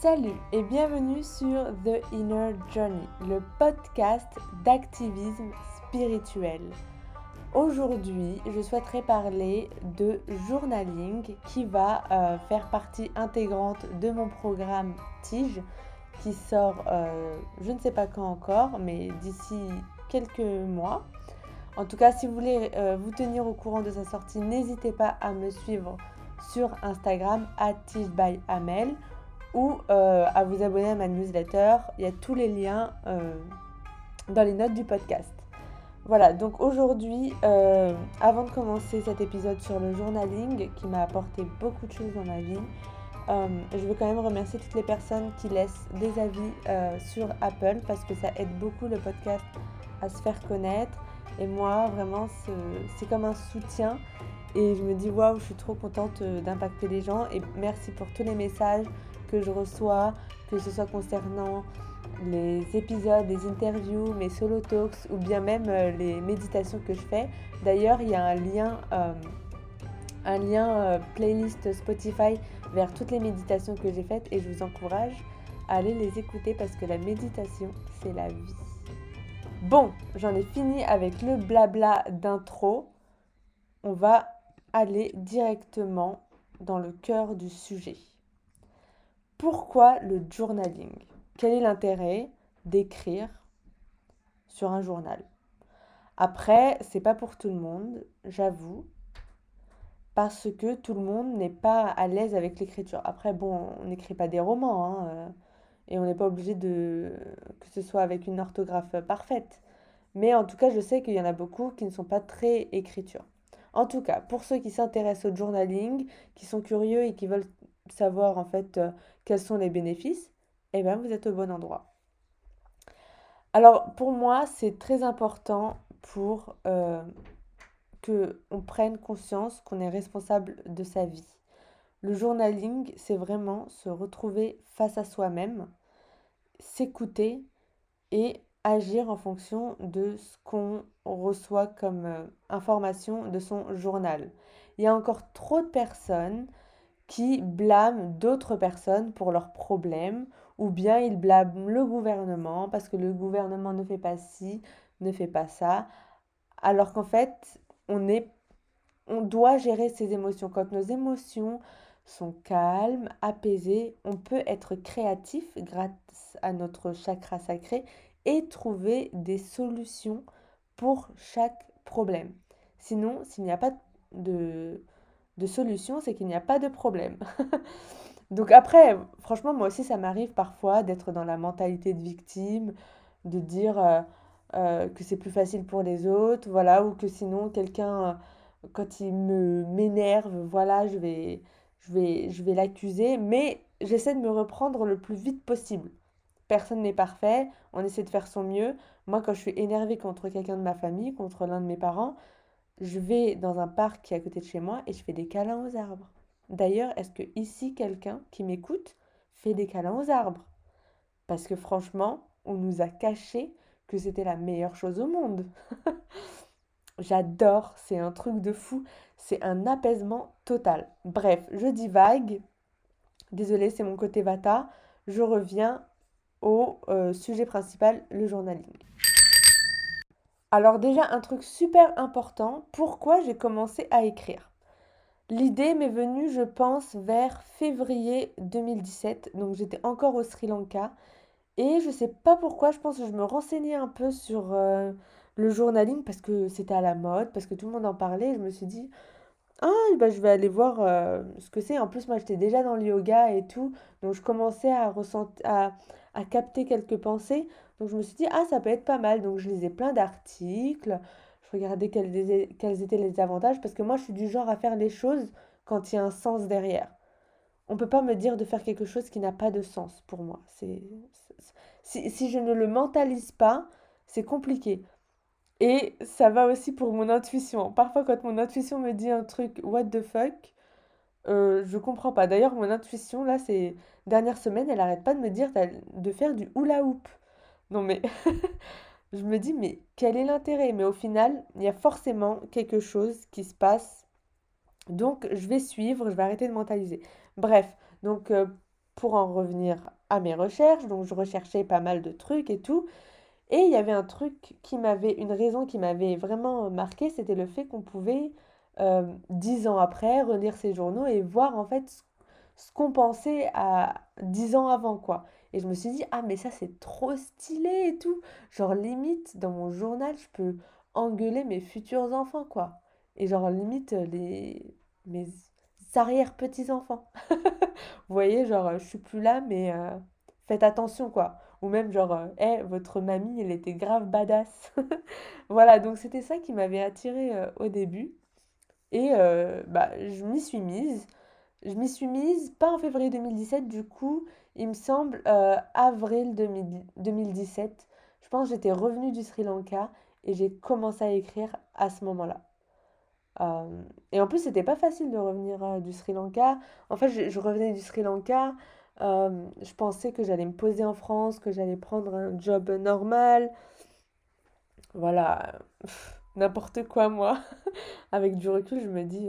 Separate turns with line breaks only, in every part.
Salut et bienvenue sur The Inner Journey, le podcast d'activisme spirituel. Aujourd'hui, je souhaiterais parler de journaling qui va euh, faire partie intégrante de mon programme Tige qui sort, euh, je ne sais pas quand encore, mais d'ici quelques mois. En tout cas, si vous voulez euh, vous tenir au courant de sa sortie, n'hésitez pas à me suivre sur Instagram Amel euh, à vous abonner à ma newsletter. Il y a tous les liens euh, dans les notes du podcast. Voilà, donc aujourd'hui, euh, avant de commencer cet épisode sur le journaling qui m'a apporté beaucoup de choses dans ma vie, je veux quand même remercier toutes les personnes qui laissent des avis sur Apple parce que ça aide beaucoup le podcast à se faire connaître. Et moi, vraiment, c'est comme un soutien. Et je me dis, waouh, je suis trop contente d'impacter les gens. Et merci pour tous les messages, que je reçois, que ce soit concernant les épisodes, les interviews, mes solo talks ou bien même euh, les méditations que je fais. D'ailleurs, il y a un lien, euh, un lien euh, playlist Spotify vers toutes les méditations que j'ai faites et je vous encourage à aller les écouter parce que la méditation, c'est la vie. Bon, j'en ai fini avec le blabla d'intro. On va aller directement dans le cœur du sujet. Pourquoi le journaling? Quel est l'intérêt d'écrire sur un journal? Après, c'est pas pour tout le monde, j'avoue, parce que tout le monde n'est pas à l'aise avec l'écriture. Après, bon, on n'écrit pas des romans, hein, euh, et on n'est pas obligé de que ce soit avec une orthographe parfaite. Mais en tout cas, je sais qu'il y en a beaucoup qui ne sont pas très écriture. En tout cas, pour ceux qui s'intéressent au journaling, qui sont curieux et qui veulent savoir en fait euh, quels sont les bénéfices, eh bien vous êtes au bon endroit. Alors pour moi, c'est très important pour euh, que prenne conscience qu'on est responsable de sa vie. Le journaling, c'est vraiment se retrouver face à soi-même, s'écouter et agir en fonction de ce qu'on reçoit comme euh, information de son journal. Il y a encore trop de personnes qui blâment d'autres personnes pour leurs problèmes ou bien ils blâment le gouvernement parce que le gouvernement ne fait pas ci, ne fait pas ça, alors qu'en fait, on est on doit gérer ses émotions. Quand nos émotions sont calmes, apaisées, on peut être créatif grâce à notre chakra sacré et trouver des solutions pour chaque problème. Sinon, s'il n'y a pas de de solution, c'est qu'il n'y a pas de problème. Donc après, franchement, moi aussi, ça m'arrive parfois d'être dans la mentalité de victime, de dire euh, euh, que c'est plus facile pour les autres, voilà, ou que sinon quelqu'un, quand il me m'énerve, voilà, je vais, je vais, je vais l'accuser, mais j'essaie de me reprendre le plus vite possible. Personne n'est parfait, on essaie de faire son mieux. Moi, quand je suis énervée contre quelqu'un de ma famille, contre l'un de mes parents, je vais dans un parc qui est à côté de chez moi et je fais des câlins aux arbres. D'ailleurs, est-ce que ici quelqu'un qui m'écoute fait des câlins aux arbres? Parce que franchement, on nous a caché que c'était la meilleure chose au monde. J'adore, c'est un truc de fou, c'est un apaisement total. Bref, je dis vague. Désolée, c'est mon côté vata. Je reviens au euh, sujet principal, le journaling. Alors déjà, un truc super important, pourquoi j'ai commencé à écrire? L'idée m'est venue, je pense, vers février 2017, donc j'étais encore au Sri Lanka, et je sais pas pourquoi, je pense que je me renseignais un peu sur euh, le journaling parce que c'était à la mode, parce que tout le monde en parlait, je me suis dit, ah, bah, je vais aller voir euh, ce que c'est. En plus, moi, j'étais déjà dans le yoga et tout, donc je commençais à, ressentir, à, à capter quelques pensées. Donc je me suis dit, ah, ça peut être pas mal. Donc je lisais plein d'articles, je regardais quels, étaient les avantages, parce que moi, je suis du genre à faire les choses quand il y a un sens derrière. On ne peut pas me dire de faire quelque chose qui n'a pas de sens pour moi. Si, si je ne le mentalise pas, c'est compliqué. Et ça va aussi pour mon intuition. Parfois, quand mon intuition me dit un truc, what the fuck, euh, je comprends pas. D'ailleurs, mon intuition, là, ces dernières semaines, elle arrête pas de me dire de faire du hula hoop. Non mais je me dis mais quel est l'intérêt? Mais au final, il y a forcément quelque chose qui se passe. Donc je vais suivre, je vais arrêter de mentaliser. Bref, donc euh, pour en revenir à mes recherches, donc je recherchais pas mal de trucs et tout. Et il y avait un truc qui m'avait, une raison qui m'avait vraiment marqué, c'était le fait qu'on pouvait, dix ans après, relire ces journaux et voir en fait ce qu'on pensait à dix ans avant, quoi. Et je me suis dit, ah mais ça c'est trop stylé et tout. Genre limite, dans mon journal, je peux engueuler mes futurs enfants, quoi. Et genre limite, les... mes arrière-petits-enfants. Vous voyez, genre, je suis plus là, mais euh, faites attention, quoi. Ou même genre, hé, euh, votre mamie, elle était grave badass. Voilà, donc c'était ça qui m'avait attiré euh, au début. Et bah, je m'y suis mise. Je m'y suis mise, pas en février 2017, du coup, il me semble, avril 2017. Je pense que j'étais revenue du Sri Lanka et j'ai commencé à écrire à ce moment-là. et en plus, c'était pas facile de revenir du Sri Lanka. En fait, je revenais du Sri Lanka je pensais que j'allais me poser en France, que j'allais prendre un job normal. Voilà, n'importe quoi moi. Avec du recul, je me dis,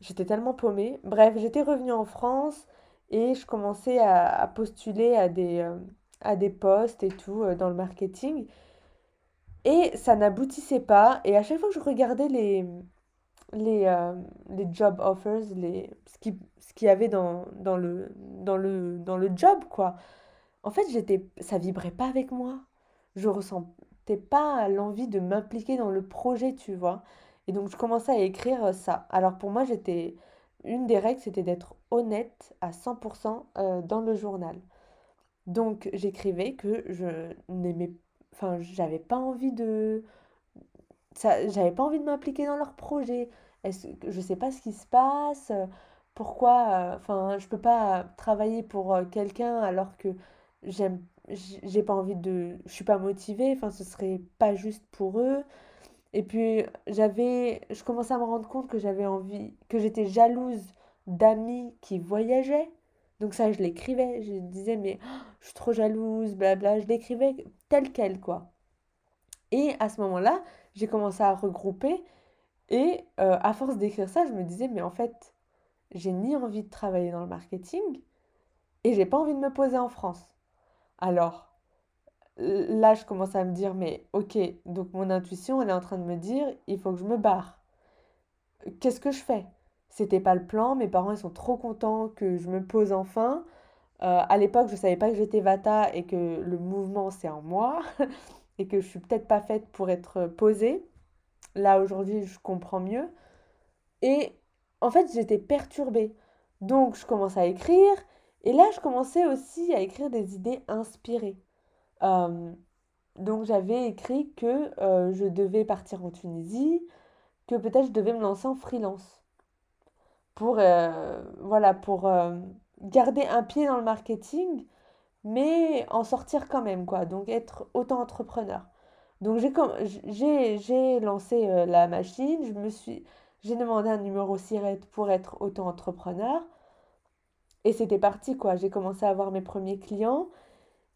j'étais tellement paumée. Bref, j'étais revenue en France et je commençais à, postuler à des, à des postes et tout dans le marketing. Et ça n'aboutissait pas. Et à chaque fois que je regardais les, les, euh, les job offers, les, ce qu'il ce qu'il y avait dans, dans, le, dans, le, dans le job, quoi. En fait, j'étais, ça vibrait pas avec moi. Je pas l'envie de m'impliquer dans le projet, tu vois. Et donc, je commençais à écrire ça. Alors, pour moi, j'étais... Une des règles, c'était d'être honnête à 100% euh, dans le journal. Donc, j'écrivais que je n'aimais... Enfin, j'avais pas envie de ça, j'avais pas envie de m'impliquer dans leur projet. Est-ce que je sais pas ce qui se passe, euh, pourquoi, euh, enfin, je peux pas travailler pour euh, quelqu'un alors que j'aime, j'ai pas envie de, je suis pas motivée, enfin, ce serait pas juste pour eux. Et puis, j'avais, je commençais à me rendre compte que j'avais envie, que j'étais jalouse d'amis qui voyageaient. Donc ça, je l'écrivais, je disais, mais oh, je suis trop jalouse, blabla, je l'écrivais tel quel, quoi. Et à ce moment-là, j'ai commencé à regrouper. Et euh, à force d'écrire ça, je me disais, mais en fait, j'ai ni envie de travailler dans le marketing et j'ai pas envie de me poser en France. Alors, là, je commence à me dire, mais ok, donc mon intuition, elle est en train de me dire, il faut que je me barre. Qu'est-ce que je fais? C'était pas le plan, mes parents, ils sont trop contents que je me pose enfin. Euh, à l'époque, je savais pas que j'étais Vata et que le mouvement, c'est en moi. et que je suis peut-être pas faite pour être posée. Là, aujourd'hui, je comprends mieux. Et en fait, j'étais perturbée. Donc, je commence à écrire. Et là, je commençais aussi à écrire des idées inspirées. Euh, donc, j'avais écrit que euh, je devais partir en Tunisie, que peut-être je devais me lancer en freelance. Pour, euh, voilà, pour garder un pied dans le marketing, mais en sortir quand même, quoi. Donc être auto-entrepreneur. Donc j'ai, lancé la machine, j'ai demandé un numéro SIRET pour être auto-entrepreneur. Et c'était parti, quoi. J'ai commencé à avoir mes premiers clients.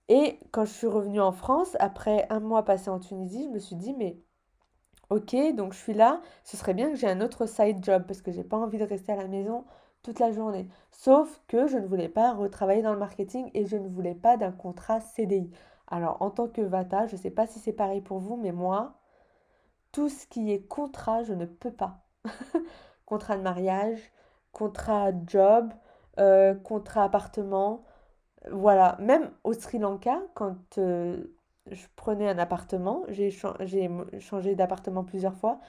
Et quand je suis revenue en France, après un mois passé en Tunisie, je me suis dit, mais ok, donc je suis là, ce serait bien que j'ai un autre side job parce que j'ai pas envie de rester à la maison toute la journée. Sauf que je ne voulais pas retravailler dans le marketing et je ne voulais pas d'un contrat CDI. Alors, en tant que Vata, je ne sais pas si c'est pareil pour vous, mais moi, tout ce qui est contrat, je ne peux pas. contrat de mariage, contrat job, euh, contrat appartement. Voilà, même au Sri Lanka, quand euh, je prenais un appartement, j'ai changé d'appartement plusieurs fois,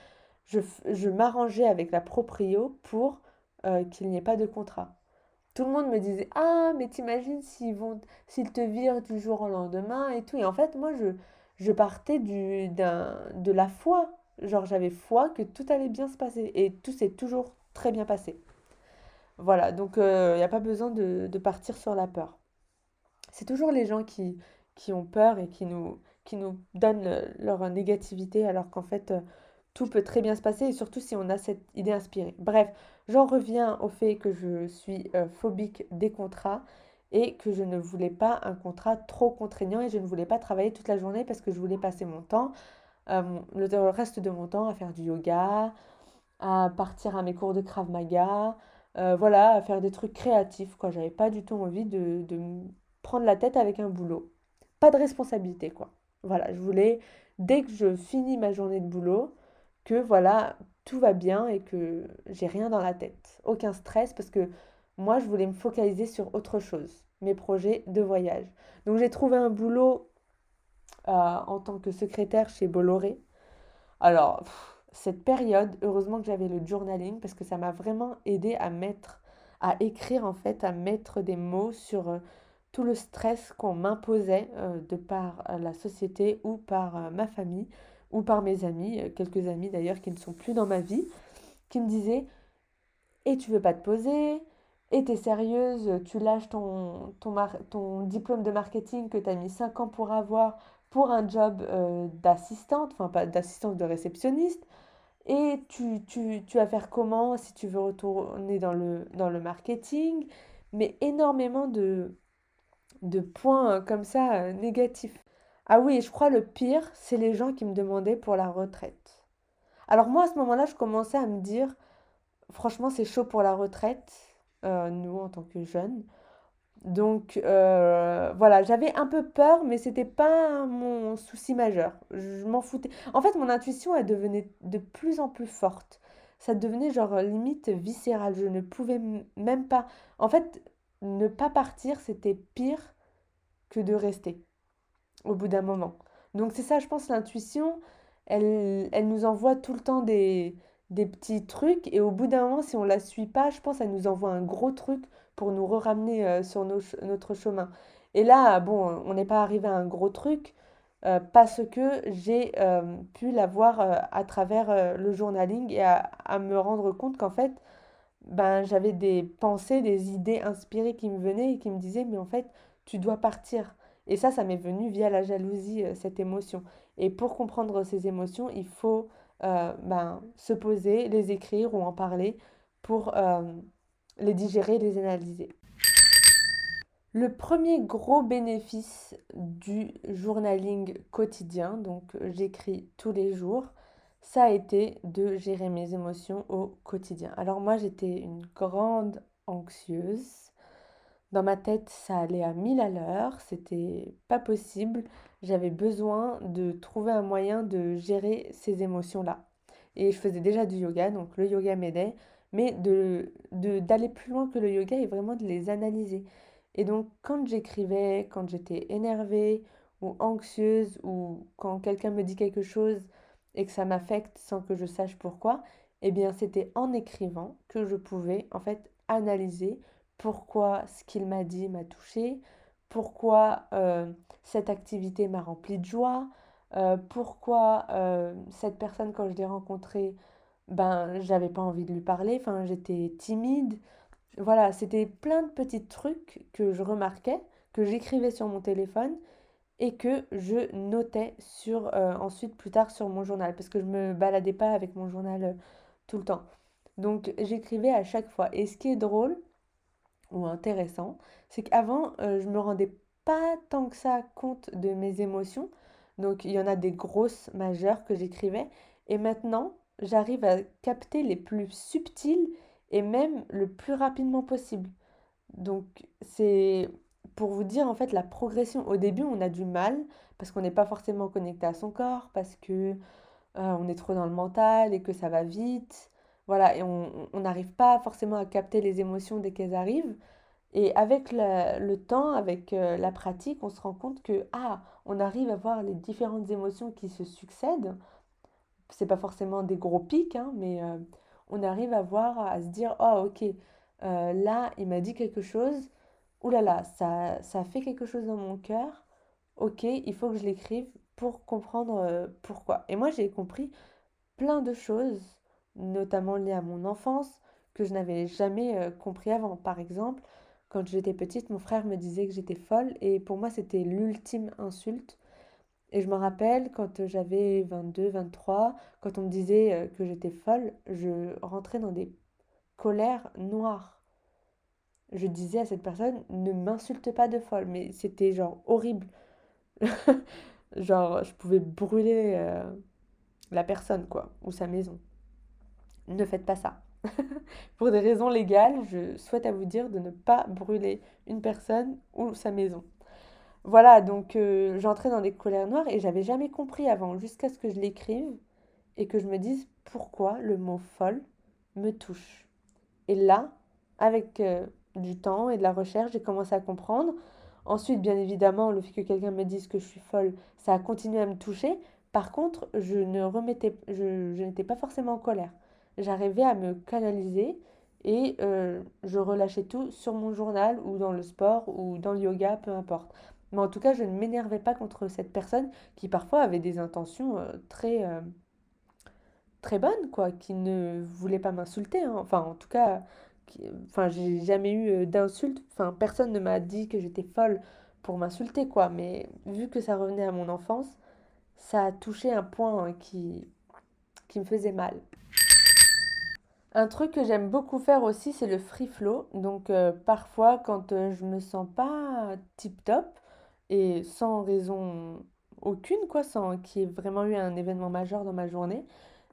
je, je m'arrangeais avec la proprio pour euh, qu'il n'y ait pas de contrat. Tout le monde me disait Ah, mais t'imagines s'ils vont, s'ils te virent du jour au lendemain et tout. Et en fait, moi, je, je partais du, de la foi. Genre, j'avais foi que tout allait bien se passer. Et tout s'est toujours très bien passé. Voilà, donc il euh, n'y a pas besoin de, partir sur la peur. C'est toujours les gens qui, ont peur et qui nous, donnent leur négativité alors qu'en fait, euh, tout peut très bien se passer et surtout si on a cette idée inspirée. Bref, j'en reviens au fait que je suis euh, phobique des contrats et que je ne voulais pas un contrat trop contraignant et je ne voulais pas travailler toute la journée parce que je voulais passer mon temps, le reste de mon temps à faire du yoga, à partir à mes cours de Krav Maga, euh, voilà, à faire des trucs créatifs, quoi. J'avais pas du tout envie de, prendre la tête avec un boulot. Pas de responsabilité, quoi. Voilà, je voulais, dès que je finis ma journée de boulot, que voilà, tout va bien et que j'ai rien dans la tête. Aucun stress parce que moi, je voulais me focaliser sur autre chose, mes projets de voyage. Donc j'ai trouvé un boulot euh, en tant que secrétaire chez Bolloré. Alors, cette période, heureusement que j'avais le journaling parce que ça m'a vraiment aidé à mettre, à écrire en fait, à mettre des mots sur euh, tout le stress qu'on m'imposait euh, de par la société ou par ma famille ou par mes amis, quelques amis d'ailleurs qui ne sont plus dans ma vie, qui me disaient Et tu veux pas te poser? Et t'es sérieuse? Tu lâches ton, diplôme de marketing que tu as mis 5 ans pour avoir pour un job euh, d'assistante, enfin pas d'assistante de réceptionniste. Et tu, tu, tu, vas faire comment si tu veux retourner dans le, dans le marketing? Mais énormément de, de points comme ça euh, négatifs. Ah oui, je crois le pire, c'est les gens qui me demandaient pour la retraite. Alors moi, à ce moment-là, je commençais à me dire, franchement, c'est chaud pour la retraite, euh, nous, en tant que jeunes. Donc euh, voilà, j'avais un peu peur, mais c'était pas mon souci majeur. Je m'en foutais. En fait, mon intuition, elle devenait de plus en plus forte. Ça devenait genre limite viscéral. Je ne pouvais même pas. En fait, ne pas partir, c'était pire que de rester au bout d'un moment. Donc c'est ça, je pense, l'intuition, elle, elle nous envoie tout le temps des, des petits trucs et au bout d'un moment, si on la suit pas, je pense, elle nous envoie un gros truc pour nous ramener euh, sur notre chemin. Et là, bon, on n'est pas arrivé à un gros truc euh, parce que j'ai euh, pu la voir à travers le journaling et à, me rendre compte qu'en fait, ben, j'avais des pensées, des idées inspirées qui me venaient et qui me disaient, mais en fait, tu dois partir. Et ça, ça m'est venu via la jalousie, cette émotion. Et pour comprendre ces émotions, il faut ben, se poser, les écrire ou en parler pour les digérer, les analyser. Le premier gros bénéfice du journaling quotidien, donc j'écris tous les jours, ça a été de gérer mes émotions au quotidien. Alors moi j'étais une grande anxieuse dans ma tête, ça allait à 1000 à l'heure, c'était pas possible. J'avais besoin de trouver un moyen de gérer ces émotions-là. Et je faisais déjà du yoga, donc le yoga m'aidait, mais de d'aller plus loin que le yoga et vraiment de les analyser. Et donc quand j'écrivais, quand j'étais énervée ou anxieuse ou quand quelqu'un me dit quelque chose et que ça m'affecte sans que je sache pourquoi, eh bien c'était en écrivant que je pouvais en fait analyser pourquoi ce qu'il m'a dit m'a touché, pourquoi euh, cette activité m'a rempli de joie, euh, pourquoi euh, cette personne quand je l'ai rencontrée, ben j'avais pas envie de lui parler, enfin j'étais timide. Voilà, c'était plein de petits trucs que je remarquais, que j'écrivais sur mon téléphone et que je notais sur ensuite plus tard sur mon journal parce que je me baladais pas avec mon journal tout le temps. Donc j'écrivais à chaque fois. Et ce qui est drôle, ou intéressant, c'est qu'avant, euh, je me rendais pas tant que ça compte de mes émotions. Donc il y en a des grosses majeures que j'écrivais. Et maintenant, j'arrive à capter les plus subtiles et même le plus rapidement possible. Donc c'est pour vous dire en fait la progression. Au début, on a du mal parce qu'on n'est pas forcément connecté à son corps, parce que euh, on est trop dans le mental et que ça va vite. Voilà, et on n'arrive pas forcément à capter les émotions dès qu'elles arrivent. Et avec le temps, avec euh, la pratique, on se rend compte que, ah, on arrive à voir les différentes émotions qui se succèdent. C'est pas forcément des gros pics, hein, mais euh, on arrive à voir, à se dire, oh, ok, euh, là, il m'a dit quelque chose. Ouh là là, ça, ça fait quelque chose dans mon cœur. Ok, il faut que je l'écrive pour comprendre pourquoi. Et moi, j'ai compris plein de choses notamment liées à mon enfance, que je n'avais jamais euh, compris avant. Par exemple, quand j'étais petite, mon frère me disait que j'étais folle et pour moi c'était l'ultime insulte. Et je me rappelle quand j'avais 22, 23, quand on me disait euh, que j'étais folle, je rentrais dans des colères noires. Je disais à cette personne, ne m'insulte pas de folle, mais c'était genre horrible. genre, je pouvais brûler euh, la personne, quoi, ou sa maison ne faites pas ça. Pour des raisons légales, je souhaite à vous dire de ne pas brûler une personne ou sa maison. Voilà, donc euh, j'entrais dans des colères noires et j'avais jamais compris avant, jusqu'à ce que je l'écrive et que je me dise pourquoi le mot folle me touche. Et là, avec euh, du temps et de la recherche, j'ai commencé à comprendre. Ensuite, bien évidemment, le fait que quelqu'un me dise que je suis folle, ça a continué à me toucher. Par contre, je ne remettais, je, n'étais pas forcément en colère. J'arrivais à me canaliser et euh, je relâchais tout sur mon journal ou dans le sport ou dans le yoga, peu importe. Mais en tout cas, je ne m'énervais pas contre cette personne qui parfois avait des intentions euh, très, euh, très bonnes, quoi, qui ne voulait pas m'insulter. Hein. Enfin, en tout cas, enfin, j'ai jamais eu euh, d'insultes. Enfin, personne ne m'a dit que j'étais folle pour m'insulter, quoi. Mais vu que ça revenait à mon enfance, ça a touché un point qui, qui me faisait mal. Un truc que j'aime beaucoup faire aussi, c'est le free flow. Donc, parfois, quand je me sens pas tip top, et sans raison aucune, quoi, sans qu'il y ait vraiment eu un événement majeur dans ma journée,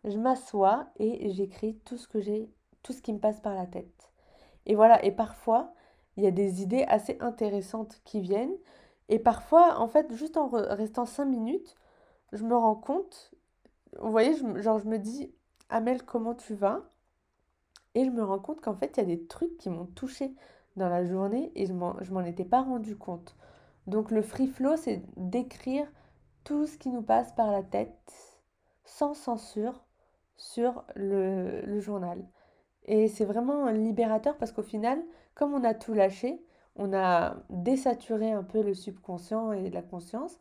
je m'assois et j'écris tout ce que j'ai, tout ce qui me passe par la tête. Et voilà, et parfois, il y a des idées assez intéressantes qui viennent, et parfois, en fait, juste en restant cinq minutes, je me rends compte, vous voyez, genre je me dis, Amel, comment tu vas? Et je me rends compte qu'en fait, il y a des trucs qui m'ont touché dans la journée et je m'en étais pas rendu compte. Donc le free flow, c'est d'écrire tout ce qui nous passe par la tête sans censure sur le, journal. Et c'est vraiment libérateur parce qu'au final, comme on a tout lâché, on a désaturé un peu le subconscient et la conscience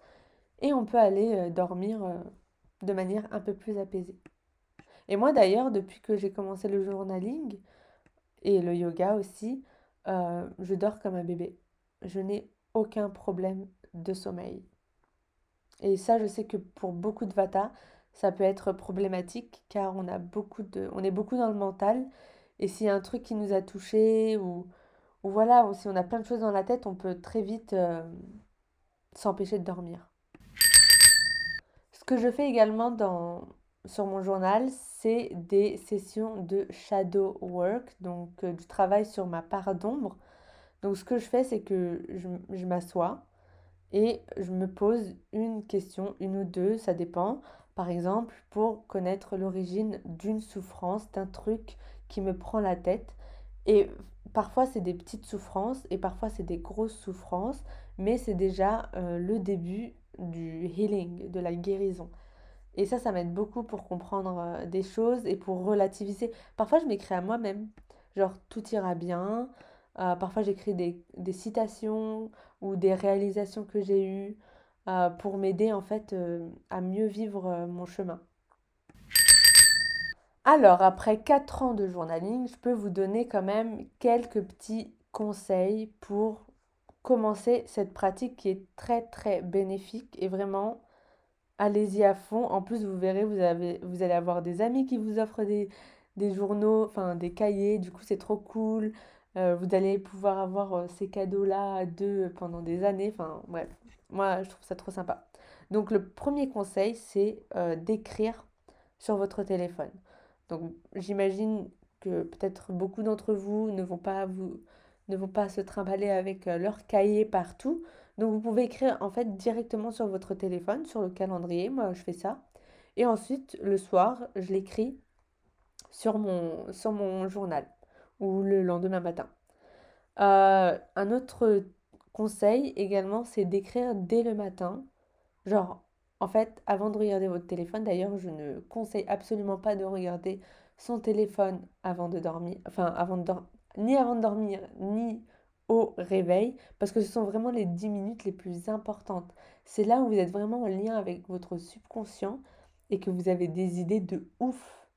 et on peut aller euh, dormir euh, de manière un peu plus apaisée. Et moi d'ailleurs, depuis que j'ai commencé le journaling et le yoga aussi, euh, je dors comme un bébé. Je n'ai aucun problème de sommeil. Et ça, je sais que pour beaucoup de Vata, ça peut être problématique car on, a beaucoup de, on est beaucoup dans le mental. Et s'il y a un truc qui nous a touché ou, ou voilà, ou si on a plein de choses dans la tête, on peut très vite euh, s'empêcher de dormir. Ce que je fais également dans, sur mon journal, c'est des sessions de shadow work, donc euh, du travail sur ma part d'ombre. Donc ce que je fais, c'est que je, m'assois et je me pose une question, une ou deux, ça dépend. Par exemple, pour connaître l'origine d'une souffrance, d'un truc qui me prend la tête. Et parfois c'est des petites souffrances et parfois c'est des grosses souffrances, mais c'est déjà euh, le début du healing, de la guérison. Et ça, ça m'aide beaucoup pour comprendre euh, des choses et pour relativiser. Parfois, je m'écris à moi-même, genre tout ira bien, euh, parfois, j'écris des, citations ou des réalisations que j'ai eues euh, pour m'aider en fait euh, à mieux vivre mon chemin. Alors, après 4 ans de journaling, je peux vous donner quand même quelques petits conseils pour commencer cette pratique qui est très très bénéfique et vraiment allez-y à fond. En plus, vous verrez, vous, avez, vous allez avoir des amis qui vous offrent des, des journaux, enfin des cahiers, du coup c'est trop cool. Euh, vous allez pouvoir avoir euh, ces cadeaux-là à deux pendant des années. Enfin, bref, moi, je trouve ça trop sympa. Donc, le premier conseil, c'est euh, d'écrire sur votre téléphone. Donc, j'imagine que peut-être beaucoup d'entre vous ne vont pas vous ne vont pas se trimballer avec leur cahier partout. Donc, vous pouvez écrire en fait directement sur votre téléphone, sur le calendrier. Moi, je fais ça. Et ensuite, le soir, je l'écris sur mon, sur mon journal ou le lendemain matin. Euh, un autre conseil également, c'est d'écrire dès le matin. Genre, en fait, avant de regarder votre téléphone, d'ailleurs, je ne conseille absolument pas de regarder son téléphone avant de dormir, enfin, avant de ni avant de dormir, ni au réveil, parce que ce sont vraiment les 10 minutes les plus importantes. C'est là où vous êtes vraiment en lien avec votre subconscient et que vous avez des idées de ouf.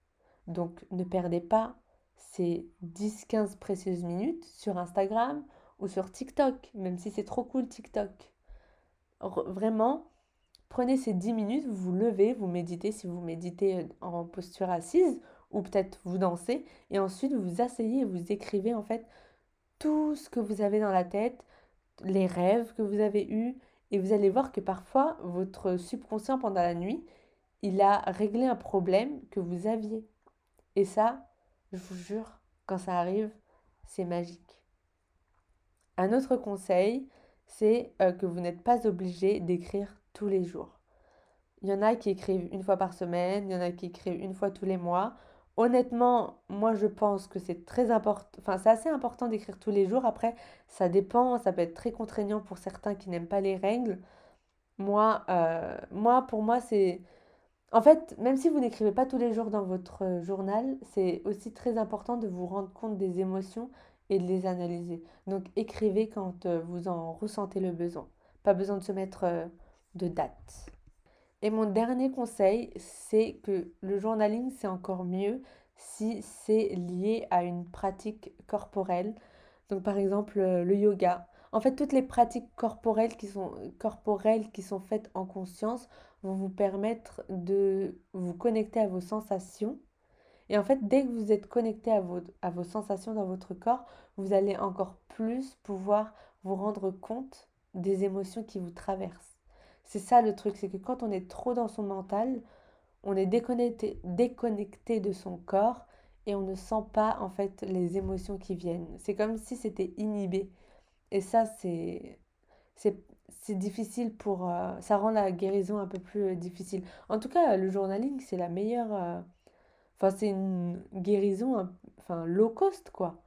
Donc ne perdez pas ces 10-15 précieuses minutes sur Instagram ou sur TikTok, même si c'est trop cool TikTok. vraiment, prenez ces 10 minutes, vous vous levez, vous méditez si vous méditez euh, en posture assise ou peut-être vous dansez et ensuite vous vous asseyez et vous écrivez en fait tout ce que vous avez dans la tête, les rêves que vous avez eus et vous allez voir que parfois votre subconscient pendant la nuit, il a réglé un problème que vous aviez. Et ça, Je vous jure, quand ça arrive, c'est magique. Un autre conseil, c'est euh, que vous n'êtes pas obligé d'écrire tous les jours. Il y en a qui écrivent une fois par semaine, il y en a qui écrivent une fois tous les mois. Honnêtement, moi je pense que c'est très important, enfin c'est assez important d'écrire tous les jours. Après, ça dépend, ça peut être très contraignant pour certains qui n'aiment pas les règles. Moi, euh, moi pour moi c'est... En fait, même si vous n'écrivez pas tous les jours dans votre journal, c'est aussi très important de vous rendre compte des émotions et de les analyser. Donc écrivez quand euh, vous en ressentez le besoin. Pas besoin de se mettre euh, de date. Et mon dernier conseil, c'est que le journaling, c'est encore mieux si c'est lié à une pratique corporelle. Donc par exemple euh, le yoga. En fait, toutes les pratiques corporelles qui sont, corporelles qui sont faites en conscience vont vous permettre de vous connecter à vos sensations et en fait, dès que vous êtes connecté à vos, à vos sensations dans votre corps, vous allez encore plus pouvoir vous rendre compte des émotions qui vous traversent. C'est ça le truc, c'est que quand on est trop dans son mental, on est déconnecté, déconnecté de son corps et on ne sent pas en fait les émotions qui viennent. C'est comme si c'était inhibé. Et ça, c'est c'est difficile pour... Euh, ça rend la guérison un peu plus euh, difficile. En tout cas, le journaling, c'est la meilleure... Euh, Enfin, c'est une guérison, enfin, low cost, quoi,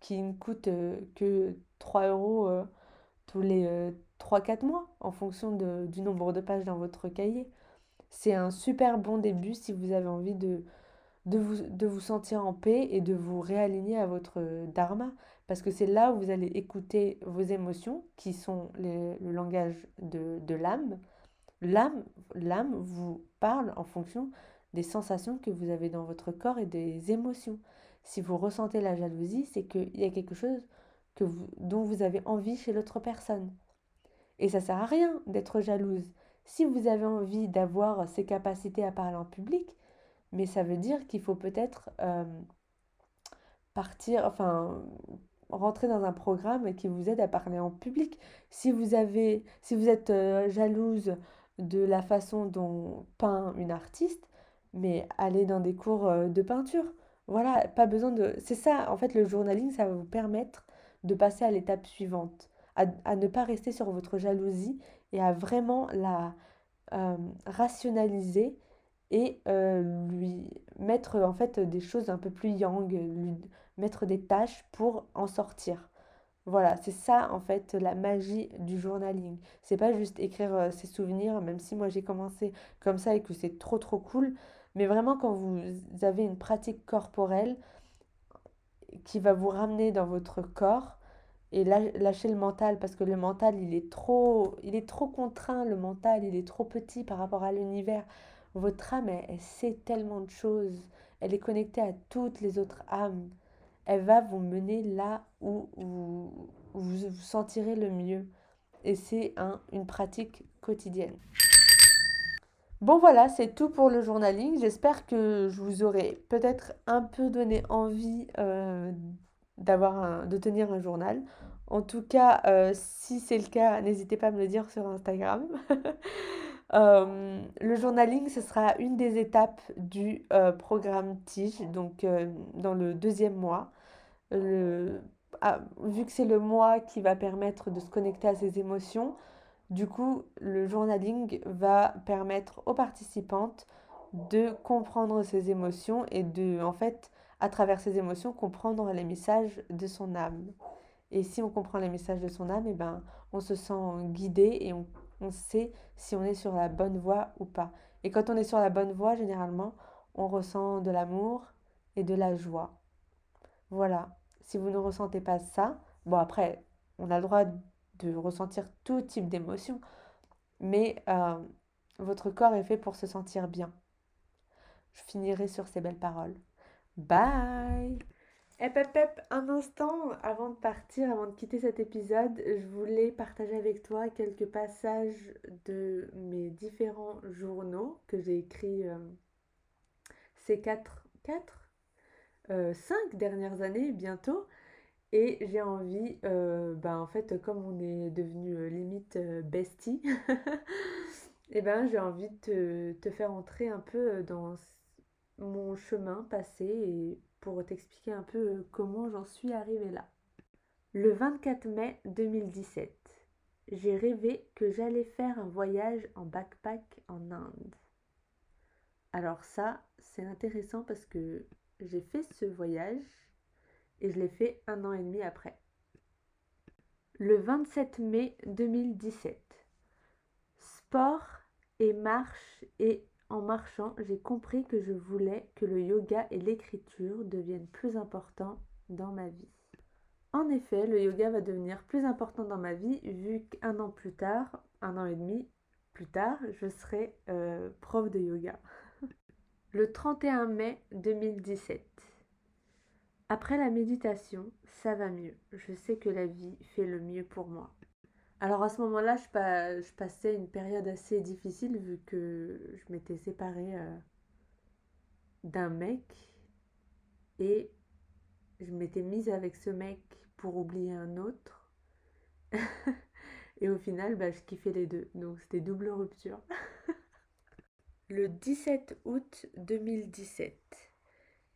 qui ne coûte que 3 euros tous les 3-4 mois, en fonction du nombre de pages dans votre cahier. C'est un super bon début si vous avez envie de, de, vous, de vous sentir en paix et de vous réaligner à votre dharma. Parce que c'est là où vous allez écouter vos émotions, qui sont le langage de, de l'âme. L'âme, l'âme vous parle en fonction des sensations que vous avez dans votre corps et des émotions. Si vous ressentez la jalousie, c'est qu'il y a quelque chose que vous, dont vous avez envie chez l'autre personne. Et ça sert à rien d'être jalouse. Si vous avez envie d'avoir ces capacités à parler en public, mais ça veut dire qu'il faut peut-être euh, partir, enfin, rentrer dans un programme qui vous aide à parler en public. Si vous avez, si vous êtes euh, jalouse de la façon dont peint une artiste, mais aller dans des cours euh, de peinture. Voilà, pas besoin de... C'est ça, en fait, le journaling, ça va vous permettre de passer à l'étape suivante, à, ne pas rester sur votre jalousie et à vraiment la euh, rationaliser et lui mettre en fait des choses un peu plus yang, mettre des tâches pour en sortir. Voilà, c'est ça en fait la magie du journaling. C'est pas juste écrire ses souvenirs, même si moi j'ai commencé comme ça et que c'est trop trop cool. Mais vraiment, quand vous avez une pratique corporelle qui va vous ramener dans votre corps et lâcher le mental, parce que le mental, il est trop, il est trop contraint, le mental, il est trop petit par rapport à l'univers. Votre âme, elle, sait tellement de choses. Elle est connectée à toutes les autres âmes. Elle va vous mener là où vous vous, sentirez le mieux. Et c'est un, une pratique quotidienne. Bon voilà, c'est tout pour le journaling. J'espère que je vous aurai peut-être un peu donné envie euh, de tenir un journal. En tout cas, euh, si c'est le cas, n'hésitez pas à me le dire sur Instagram. Euh, le journaling, ce sera une des étapes du programme Tige, donc dans le deuxième mois. Ah, vu que c'est le mois qui va permettre de se connecter à ses émotions, du coup, le journaling va permettre aux participantes de comprendre ses émotions et de, en fait, à travers ses émotions, comprendre les messages de son âme. Et si on comprend les messages de son âme, eh ben, on se sent guidé et on, on sait si on est sur la bonne voie ou pas. Et quand on est sur la bonne voie, généralement, on ressent de l'amour et de la joie. Voilà. Si vous ne ressentez pas ça, bon après, on a le droit de ressentir tout type d'émotion, mais euh, votre corps est fait pour se sentir bien. Je finirai sur ces belles paroles. Bye Hep, hep, hep, un instant avant de partir, avant de quitter cet épisode, je voulais partager avec toi quelques passages de mes différents journaux que j'ai écrits euh, ces 4, 4 5 dernières années bientôt. Et j'ai envie, euh, ben en fait, comme on est devenu euh, limite euh, bestie, et ben j'ai envie de te, faire entrer un peu dans mon chemin passé pour t'expliquer un peu euh, comment j'en suis arrivée là. Le 24 mai 2017, j'ai rêvé que j'allais faire un voyage en backpack en Inde. Alors ça, c'est intéressant parce que j'ai fait ce voyage et je l'ai fait un an et demi après. Le 27 mai 2017, sport et marche et en marchant, j'ai compris que je voulais que le yoga et l'écriture deviennent plus importants dans ma vie. En effet, le yoga va devenir plus important dans ma vie vu qu'un an plus tard, un an et demi plus tard, je serai euh, prof de yoga. Le 31 mai 2017. Après la méditation, ça va mieux. Je sais que la vie fait le mieux pour moi. Alors à ce moment-là, je, passais une période assez difficile vu que je m'étais séparée euh, d'un mec et je m'étais mise avec ce mec pour oublier un autre. et au final, bah, je kiffais les deux. Donc c'était double rupture. Le 17 août 2017,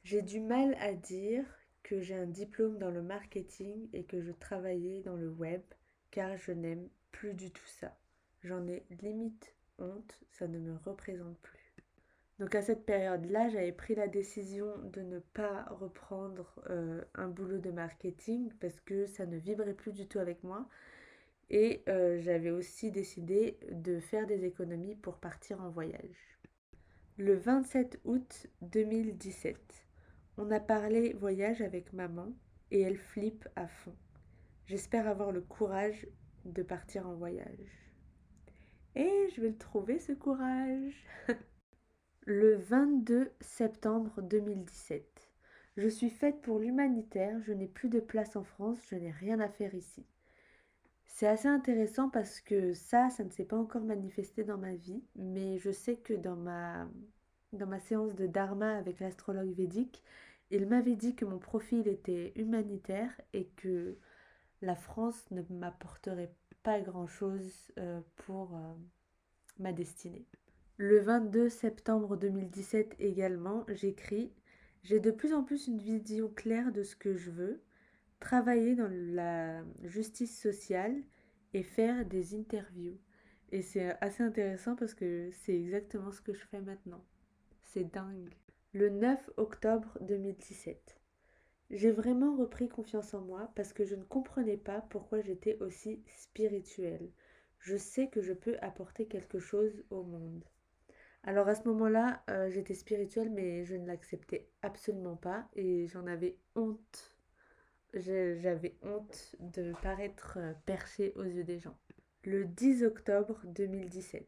j'ai du mal à dire que j'ai un diplôme dans le marketing et que je travaillais dans le web car je n'aime plus du tout ça. J'en ai limite honte, ça ne me représente plus. Donc à cette période-là, j'avais pris la décision de ne pas reprendre euh, un boulot de marketing parce que ça ne vibrait plus du tout avec moi. Et euh, j'avais aussi décidé de faire des économies pour partir en voyage. Le 27 août 2017, on a parlé voyage avec maman et elle flippe à fond. J'espère avoir le courage de partir en voyage. Et je vais le trouver ce courage. le 22 septembre 2017. Je suis faite pour l'humanitaire, je n'ai plus de place en France, je n'ai rien à faire ici. C'est assez intéressant parce que ça, ça ne s'est pas encore manifesté dans ma vie, mais je sais que dans ma, dans ma séance de dharma avec l'astrologue védique, il m'avait dit que mon profil était humanitaire et que la France ne m'apporterait pas grand-chose euh, pour euh, ma destinée. Le 22 septembre 2017 également, j'écris J'ai de plus en plus une vision claire de ce que je veux, travailler dans la justice sociale et faire des interviews. Et c'est assez intéressant parce que c'est exactement ce que je fais maintenant. C'est dingue. Le 9 octobre 2017. J'ai vraiment repris confiance en moi parce que je ne comprenais pas pourquoi j'étais aussi spirituelle. Je sais que je peux apporter quelque chose au monde. Alors à ce moment-là, euh, j'étais spirituelle, mais je ne l'acceptais absolument pas et j'en avais honte. J'avais honte de paraître euh, perchée aux yeux des gens. Le 10 octobre 2017.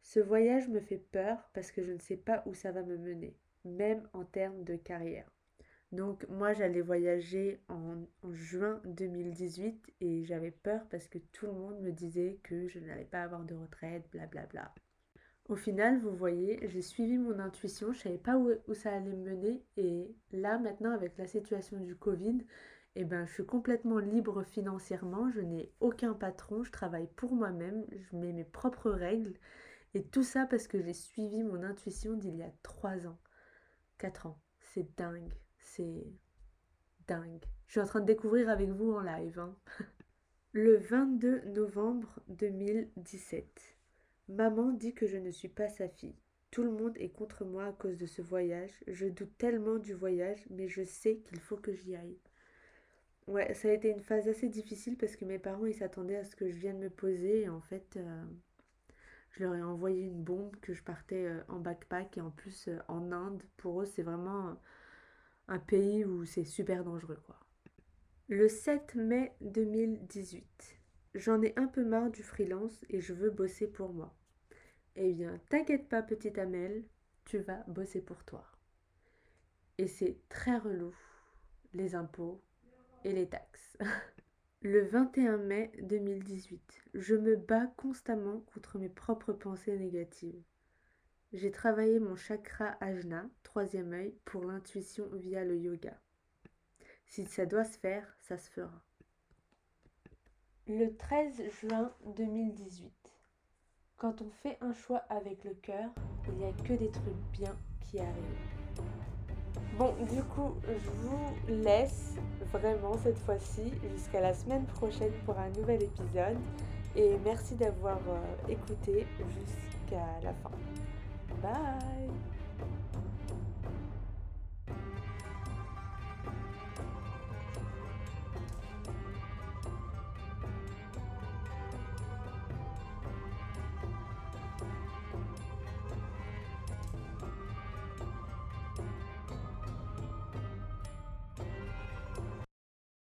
Ce voyage me fait peur parce que je ne sais pas où ça va me mener, même en termes de carrière. Donc moi j'allais voyager en, juin 2018 et j'avais peur parce que tout le monde me disait que je n'allais pas avoir de retraite, blablabla. Bla bla. Au final, vous voyez, j'ai suivi mon intuition, je savais pas où, ça allait me mener et là maintenant avec la situation du Covid, eh ben, je suis complètement libre financièrement, je n'ai aucun patron, je travaille pour moi-même, je mets mes propres règles et tout ça parce que j'ai suivi mon intuition d'il y a 3 ans, 4 ans. C'est dingue c'est dingue. Je suis en train de découvrir avec vous en live. Hein. Le 22 novembre 2017. Maman dit que je ne suis pas sa fille. Tout le monde est contre moi à cause de ce voyage. Je doute tellement du voyage, mais je sais qu'il faut que j'y aille. Ouais, ça a été une phase assez difficile parce que mes parents ils s'attendaient à ce que je vienne me poser et en fait euh, je leur ai envoyé une bombe que je partais euh, en backpack et en plus euh, en Inde. Pour eux c'est vraiment un pays où c'est super dangereux quoi. Le 7 mai 2018. J'en ai un peu marre du freelance et je veux bosser pour moi. Eh bien, t'inquiète pas petite Amel, tu vas bosser pour toi. Et c'est très relou, les impôts et les taxes. Le 21 mai 2018, je me bats constamment contre mes propres pensées négatives. J'ai travaillé mon chakra ajna, troisième œil, pour l'intuition via le yoga. Si ça doit se faire, ça se fera. Le 13 juin 2018. Quand on fait un choix avec le cœur, il n'y a que des trucs bien qui arrivent. Bon, du coup, je vous laisse vraiment cette fois-ci jusqu'à la semaine prochaine pour un nouvel épisode. Et merci d'avoir euh, écouté jusqu'à la fin. Bye